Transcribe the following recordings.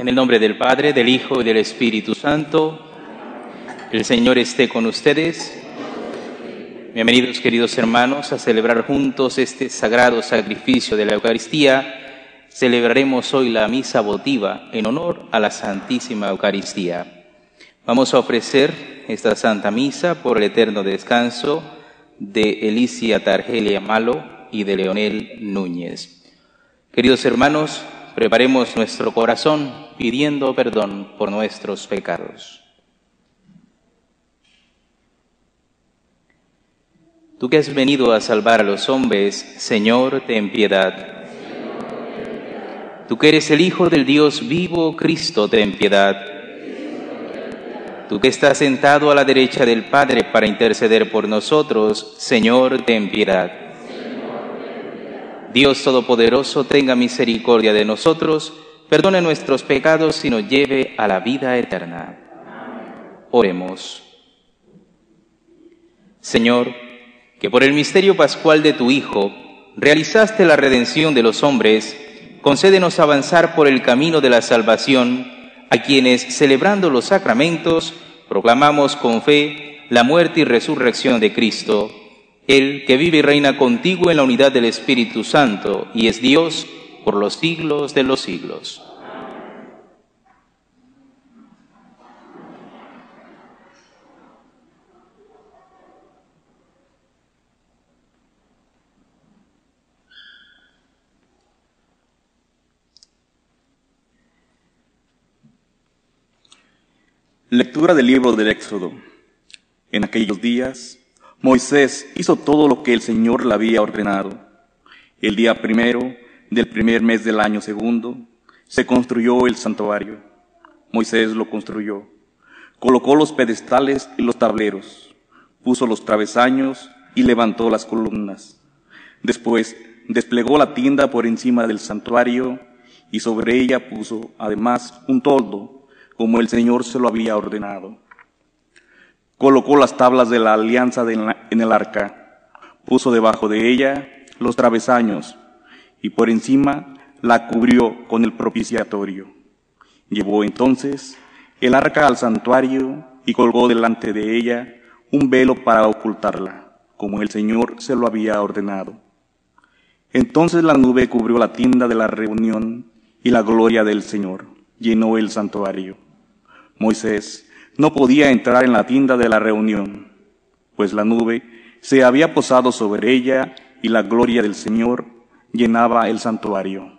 En el nombre del Padre, del Hijo y del Espíritu Santo, el Señor esté con ustedes. Bienvenidos queridos hermanos a celebrar juntos este sagrado sacrificio de la Eucaristía. Celebraremos hoy la misa votiva en honor a la Santísima Eucaristía. Vamos a ofrecer esta Santa Misa por el eterno descanso de Elicia Targelia Malo y de Leonel Núñez. Queridos hermanos, preparemos nuestro corazón pidiendo perdón por nuestros pecados. Tú que has venido a salvar a los hombres, Señor, ten piedad. Tú que eres el Hijo del Dios vivo, Cristo, ten piedad. Tú que estás sentado a la derecha del Padre para interceder por nosotros, Señor, ten piedad. Dios Todopoderoso, tenga misericordia de nosotros, perdone nuestros pecados y nos lleve a la vida eterna. Oremos. Señor, que por el misterio pascual de tu Hijo realizaste la redención de los hombres, concédenos avanzar por el camino de la salvación a quienes, celebrando los sacramentos, proclamamos con fe la muerte y resurrección de Cristo él que vive y reina contigo en la unidad del Espíritu Santo y es Dios por los siglos de los siglos. Lectura del libro del Éxodo. En aquellos días, Moisés hizo todo lo que el Señor le había ordenado. El día primero del primer mes del año segundo se construyó el santuario. Moisés lo construyó. Colocó los pedestales y los tableros, puso los travesaños y levantó las columnas. Después desplegó la tienda por encima del santuario y sobre ella puso además un toldo, como el Señor se lo había ordenado colocó las tablas de la alianza en el arca, puso debajo de ella los travesaños y por encima la cubrió con el propiciatorio. Llevó entonces el arca al santuario y colgó delante de ella un velo para ocultarla, como el Señor se lo había ordenado. Entonces la nube cubrió la tienda de la reunión y la gloria del Señor llenó el santuario. Moisés no podía entrar en la tienda de la reunión, pues la nube se había posado sobre ella y la gloria del Señor llenaba el santuario.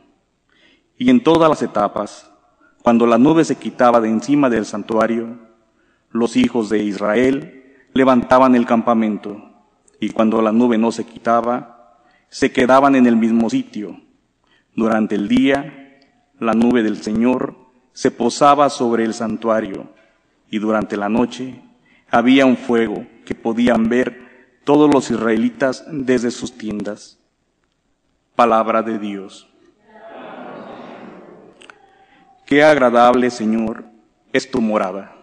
Y en todas las etapas, cuando la nube se quitaba de encima del santuario, los hijos de Israel levantaban el campamento, y cuando la nube no se quitaba, se quedaban en el mismo sitio. Durante el día, la nube del Señor se posaba sobre el santuario, y durante la noche había un fuego que podían ver todos los israelitas desde sus tiendas. Palabra de Dios. Qué agradable, Señor, es tu morada.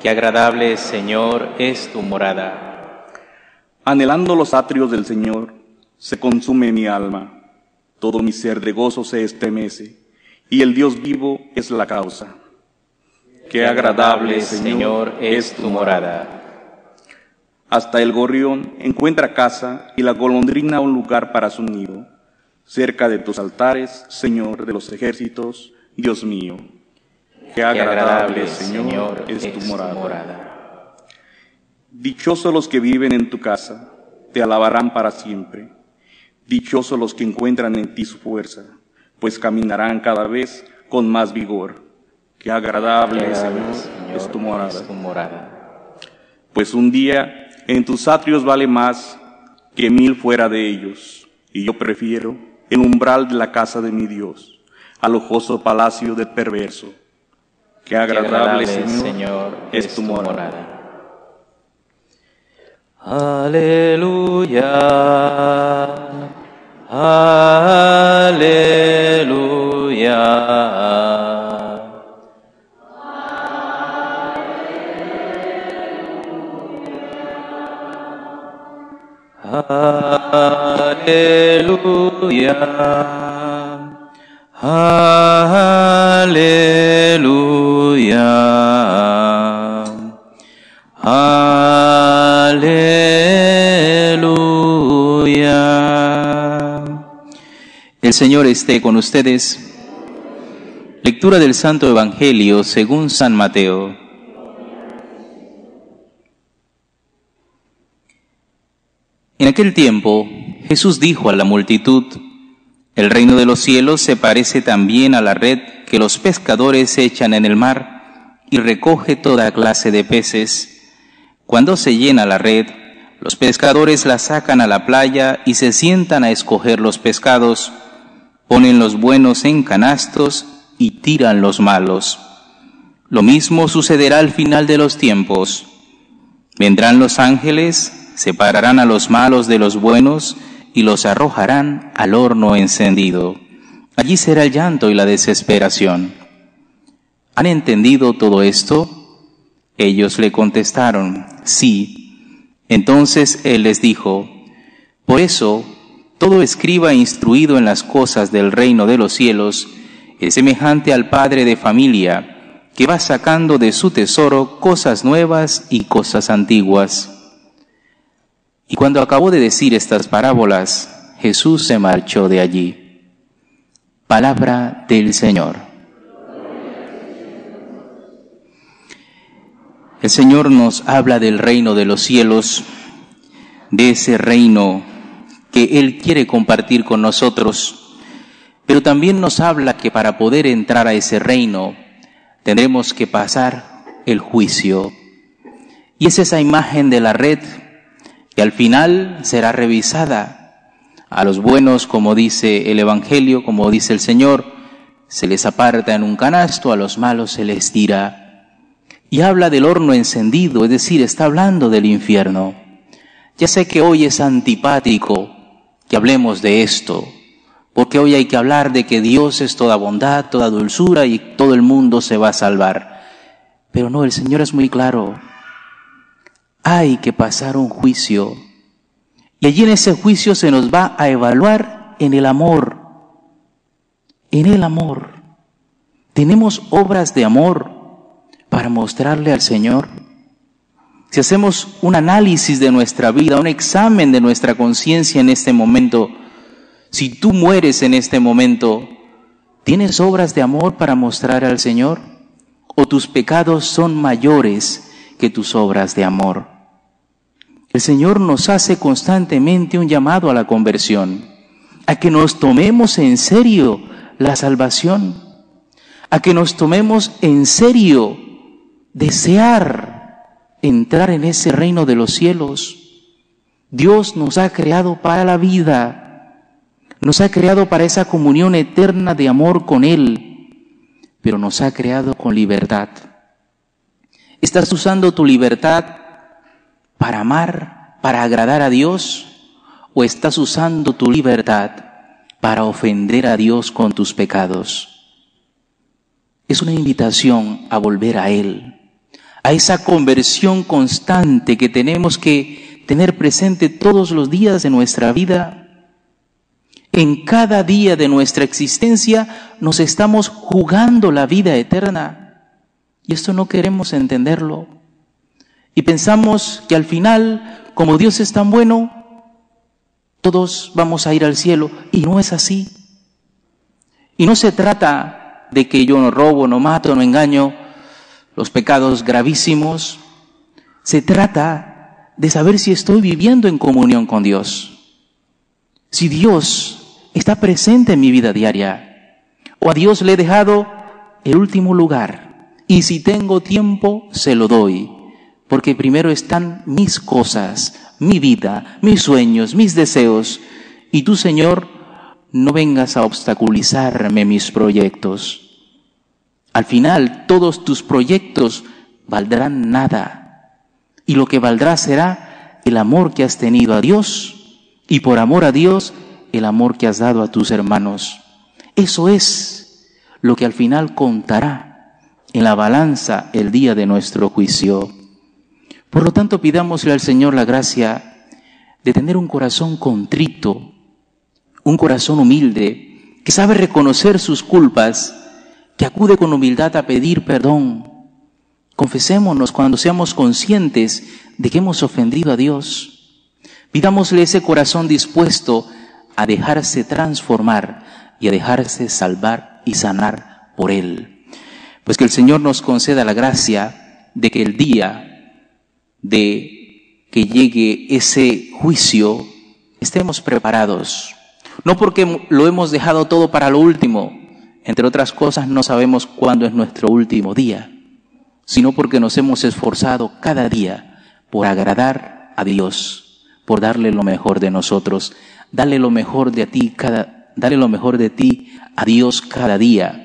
Qué agradable, Señor, es tu morada. Anhelando los atrios del Señor, se consume mi alma. Todo mi ser de gozo se estremece, y el Dios vivo es la causa. Qué agradable, Señor, es tu morada. Hasta el gorrión encuentra casa y la golondrina un lugar para su nido. Cerca de tus altares, Señor de los ejércitos, Dios mío. Qué agradable, Señor, es, tu morada. Dichosos los que viven en tu casa, te alabarán para siempre. Dichosos los que encuentran en ti su fuerza, pues caminarán cada vez con más vigor. Qué agradable, Señor, es tu morada. Pues un día en tus atrios vale más que mil fuera de ellos, y yo prefiero el umbral de la casa de mi Dios, al lujoso palacio del perverso. Qué agradable, Señor, es tu morada. Aleluya. Aleluya. Aleluya. Aleluya. Aleluya. Aleluya. El Señor esté con ustedes. Lectura del Santo Evangelio según San Mateo. En aquel tiempo, Jesús dijo a la multitud, El reino de los cielos se parece también a la red que los pescadores echan en el mar y recoge toda clase de peces. Cuando se llena la red, los pescadores la sacan a la playa y se sientan a escoger los pescados, ponen los buenos en canastos y tiran los malos. Lo mismo sucederá al final de los tiempos. Vendrán los ángeles, separarán a los malos de los buenos y los arrojarán al horno encendido. Allí será el llanto y la desesperación. ¿Han entendido todo esto? Ellos le contestaron, sí. Entonces él les dijo, por eso, todo escriba instruido en las cosas del reino de los cielos es semejante al padre de familia que va sacando de su tesoro cosas nuevas y cosas antiguas. Y cuando acabó de decir estas parábolas, Jesús se marchó de allí. Palabra del Señor. El Señor nos habla del reino de los cielos, de ese reino que Él quiere compartir con nosotros, pero también nos habla que para poder entrar a ese reino tendremos que pasar el juicio. Y es esa imagen de la red que al final será revisada. A los buenos, como dice el Evangelio, como dice el Señor, se les aparta en un canasto, a los malos se les tira. Y habla del horno encendido, es decir, está hablando del infierno. Ya sé que hoy es antipático que hablemos de esto, porque hoy hay que hablar de que Dios es toda bondad, toda dulzura y todo el mundo se va a salvar. Pero no, el Señor es muy claro hay que pasar un juicio. Y allí en ese juicio se nos va a evaluar en el amor. En el amor. Tenemos obras de amor para mostrarle al Señor. Si hacemos un análisis de nuestra vida, un examen de nuestra conciencia en este momento, si tú mueres en este momento, ¿tienes obras de amor para mostrar al Señor? ¿O tus pecados son mayores que tus obras de amor? El Señor nos hace constantemente un llamado a la conversión, a que nos tomemos en serio la salvación, a que nos tomemos en serio desear entrar en ese reino de los cielos. Dios nos ha creado para la vida, nos ha creado para esa comunión eterna de amor con Él, pero nos ha creado con libertad. ¿Estás usando tu libertad para amar, para agradar a Dios? ¿O estás usando tu libertad para ofender a Dios con tus pecados? Es una invitación a volver a Él, a esa conversión constante que tenemos que tener presente todos los días de nuestra vida. En cada día de nuestra existencia nos estamos jugando la vida eterna. Y esto no queremos entenderlo. Y pensamos que al final, como Dios es tan bueno, todos vamos a ir al cielo. Y no es así. Y no se trata de que yo no robo, no mato, no engaño, los pecados gravísimos. Se trata de saber si estoy viviendo en comunión con Dios. Si Dios está presente en mi vida diaria. O a Dios le he dejado el último lugar. Y si tengo tiempo, se lo doy porque primero están mis cosas, mi vida, mis sueños, mis deseos, y tú, Señor, no vengas a obstaculizarme mis proyectos. Al final, todos tus proyectos valdrán nada, y lo que valdrá será el amor que has tenido a Dios, y por amor a Dios, el amor que has dado a tus hermanos. Eso es lo que al final contará en la balanza el día de nuestro juicio. Por lo tanto, pidámosle al Señor la gracia de tener un corazón contrito, un corazón humilde, que sabe reconocer sus culpas, que acude con humildad a pedir perdón. Confesémonos cuando seamos conscientes de que hemos ofendido a Dios. Pidámosle ese corazón dispuesto a dejarse transformar y a dejarse salvar y sanar por Él. Pues que el Señor nos conceda la gracia de que el día de que llegue ese juicio estemos preparados. No porque lo hemos dejado todo para lo último, entre otras cosas no sabemos cuándo es nuestro último día, sino porque nos hemos esforzado cada día por agradar a Dios, por darle lo mejor de nosotros, darle lo mejor de ti cada, dale lo mejor de ti a Dios cada día.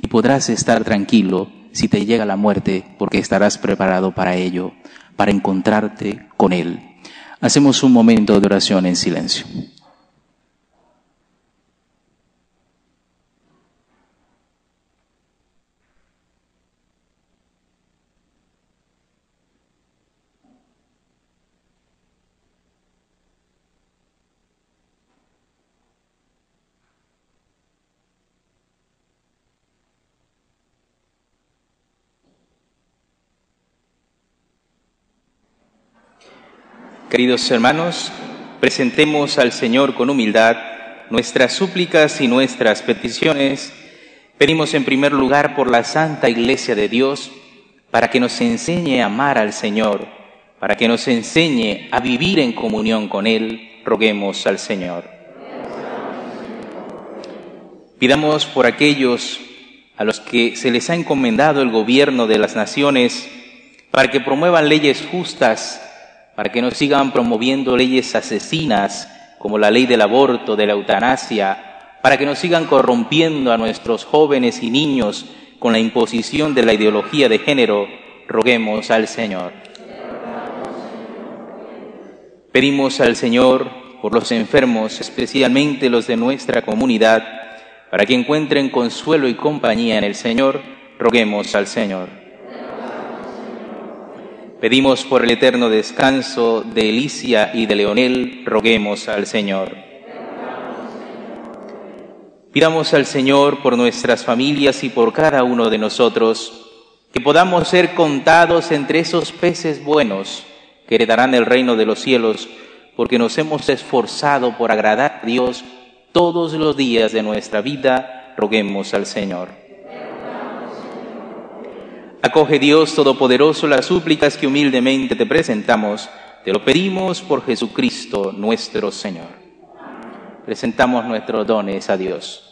Y podrás estar tranquilo si te llega la muerte porque estarás preparado para ello, para encontrarte con Él. Hacemos un momento de oración en silencio. Queridos hermanos, presentemos al Señor con humildad nuestras súplicas y nuestras peticiones. Pedimos en primer lugar por la Santa Iglesia de Dios para que nos enseñe a amar al Señor, para que nos enseñe a vivir en comunión con Él. Roguemos al Señor. Pidamos por aquellos a los que se les ha encomendado el gobierno de las naciones para que promuevan leyes justas para que no sigan promoviendo leyes asesinas como la ley del aborto, de la eutanasia, para que no sigan corrompiendo a nuestros jóvenes y niños con la imposición de la ideología de género, roguemos al Señor. Pedimos al Señor por los enfermos, especialmente los de nuestra comunidad, para que encuentren consuelo y compañía en el Señor, roguemos al Señor. Pedimos por el eterno descanso de Elicia y de Leonel, roguemos al Señor. Pidamos al Señor por nuestras familias y por cada uno de nosotros, que podamos ser contados entre esos peces buenos que heredarán el reino de los cielos, porque nos hemos esforzado por agradar a Dios todos los días de nuestra vida, roguemos al Señor. Acoge Dios Todopoderoso las súplicas que humildemente te presentamos. Te lo pedimos por Jesucristo nuestro Señor. Presentamos nuestros dones a Dios.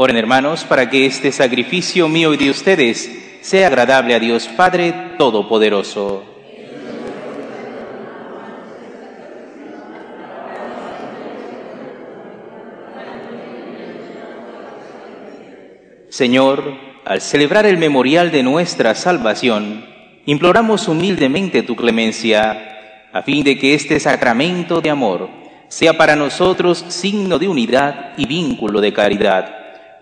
Oren hermanos para que este sacrificio mío y de ustedes sea agradable a Dios Padre Todopoderoso. Señor, al celebrar el memorial de nuestra salvación, imploramos humildemente tu clemencia, a fin de que este sacramento de amor sea para nosotros signo de unidad y vínculo de caridad.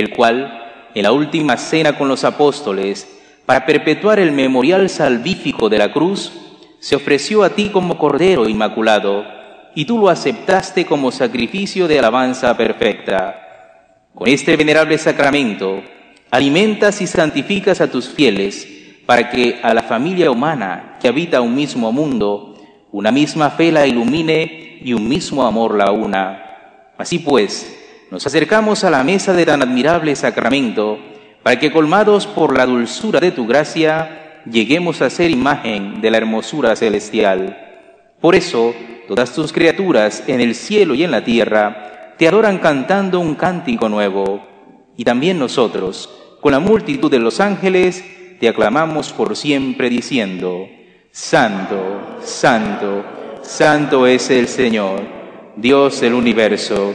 el cual, en la última cena con los apóstoles, para perpetuar el memorial salvífico de la cruz, se ofreció a ti como Cordero Inmaculado, y tú lo aceptaste como sacrificio de alabanza perfecta. Con este venerable sacramento, alimentas y santificas a tus fieles, para que a la familia humana que habita un mismo mundo, una misma fe la ilumine y un mismo amor la una. Así pues, nos acercamos a la mesa de tan admirable sacramento, para que colmados por la dulzura de tu gracia, lleguemos a ser imagen de la hermosura celestial. Por eso, todas tus criaturas en el cielo y en la tierra te adoran cantando un cántico nuevo. Y también nosotros, con la multitud de los ángeles, te aclamamos por siempre diciendo, Santo, santo, santo es el Señor, Dios del universo.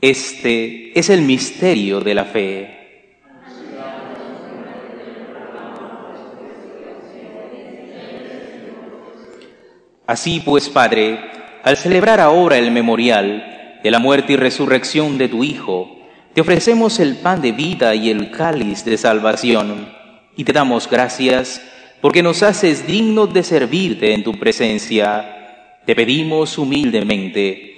Este es el misterio de la fe. Así pues, Padre, al celebrar ahora el memorial de la muerte y resurrección de tu Hijo, te ofrecemos el pan de vida y el cáliz de salvación, y te damos gracias porque nos haces dignos de servirte en tu presencia. Te pedimos humildemente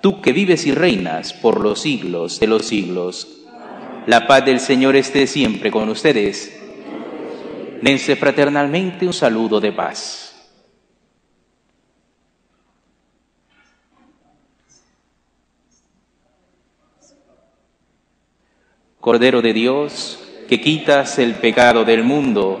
tú que vives y reinas por los siglos de los siglos. La paz del Señor esté siempre con ustedes. Dense fraternalmente un saludo de paz. Cordero de Dios, que quitas el pecado del mundo,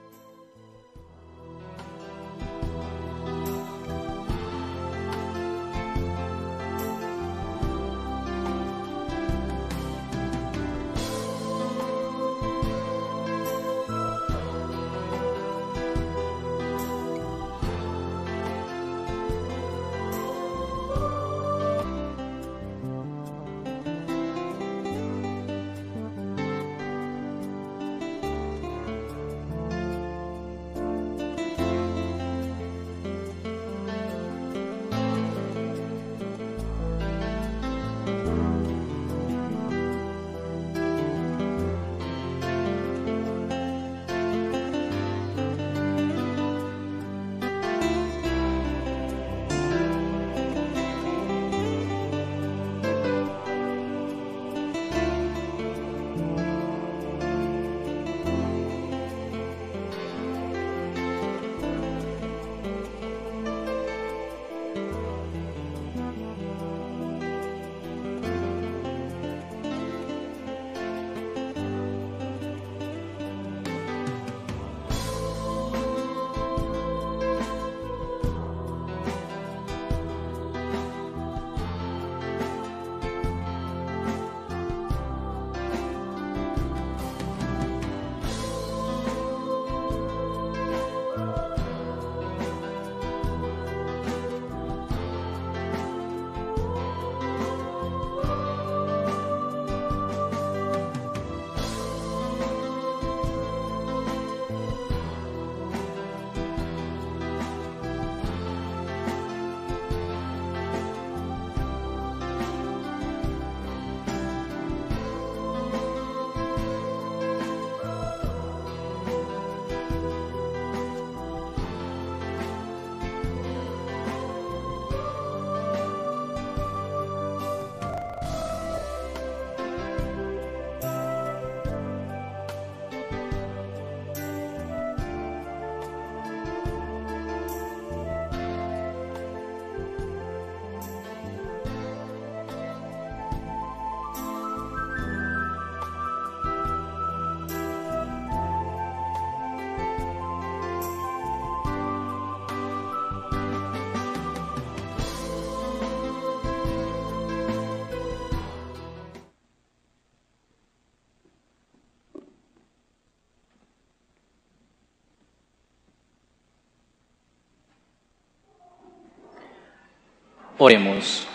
Oremos.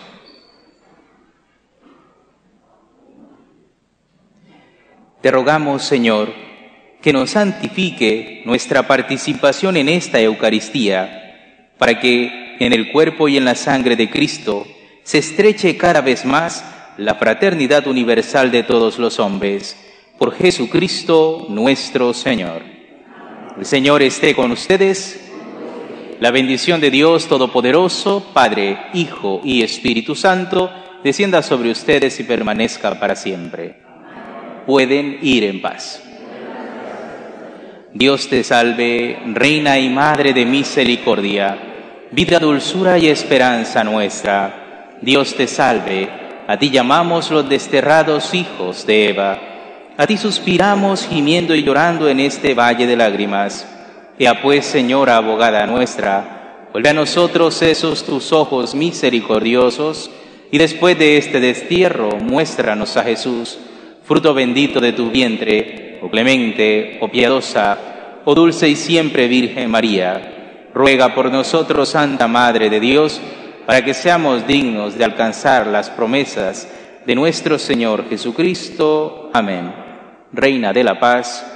Te rogamos, Señor, que nos santifique nuestra participación en esta Eucaristía, para que en el cuerpo y en la sangre de Cristo se estreche cada vez más la fraternidad universal de todos los hombres. Por Jesucristo nuestro Señor. El Señor esté con ustedes. La bendición de Dios Todopoderoso, Padre, Hijo y Espíritu Santo, descienda sobre ustedes y permanezca para siempre. Pueden ir en paz. Dios te salve, Reina y Madre de Misericordia, vida, dulzura y esperanza nuestra. Dios te salve, a ti llamamos los desterrados hijos de Eva. A ti suspiramos gimiendo y llorando en este valle de lágrimas. Ea pues, Señora abogada nuestra, vuelve a nosotros esos tus ojos misericordiosos, y después de este destierro muéstranos a Jesús, fruto bendito de tu vientre, oh clemente, oh piadosa, oh dulce y siempre Virgen María. Ruega por nosotros, Santa Madre de Dios, para que seamos dignos de alcanzar las promesas de nuestro Señor Jesucristo. Amén. Reina de la paz,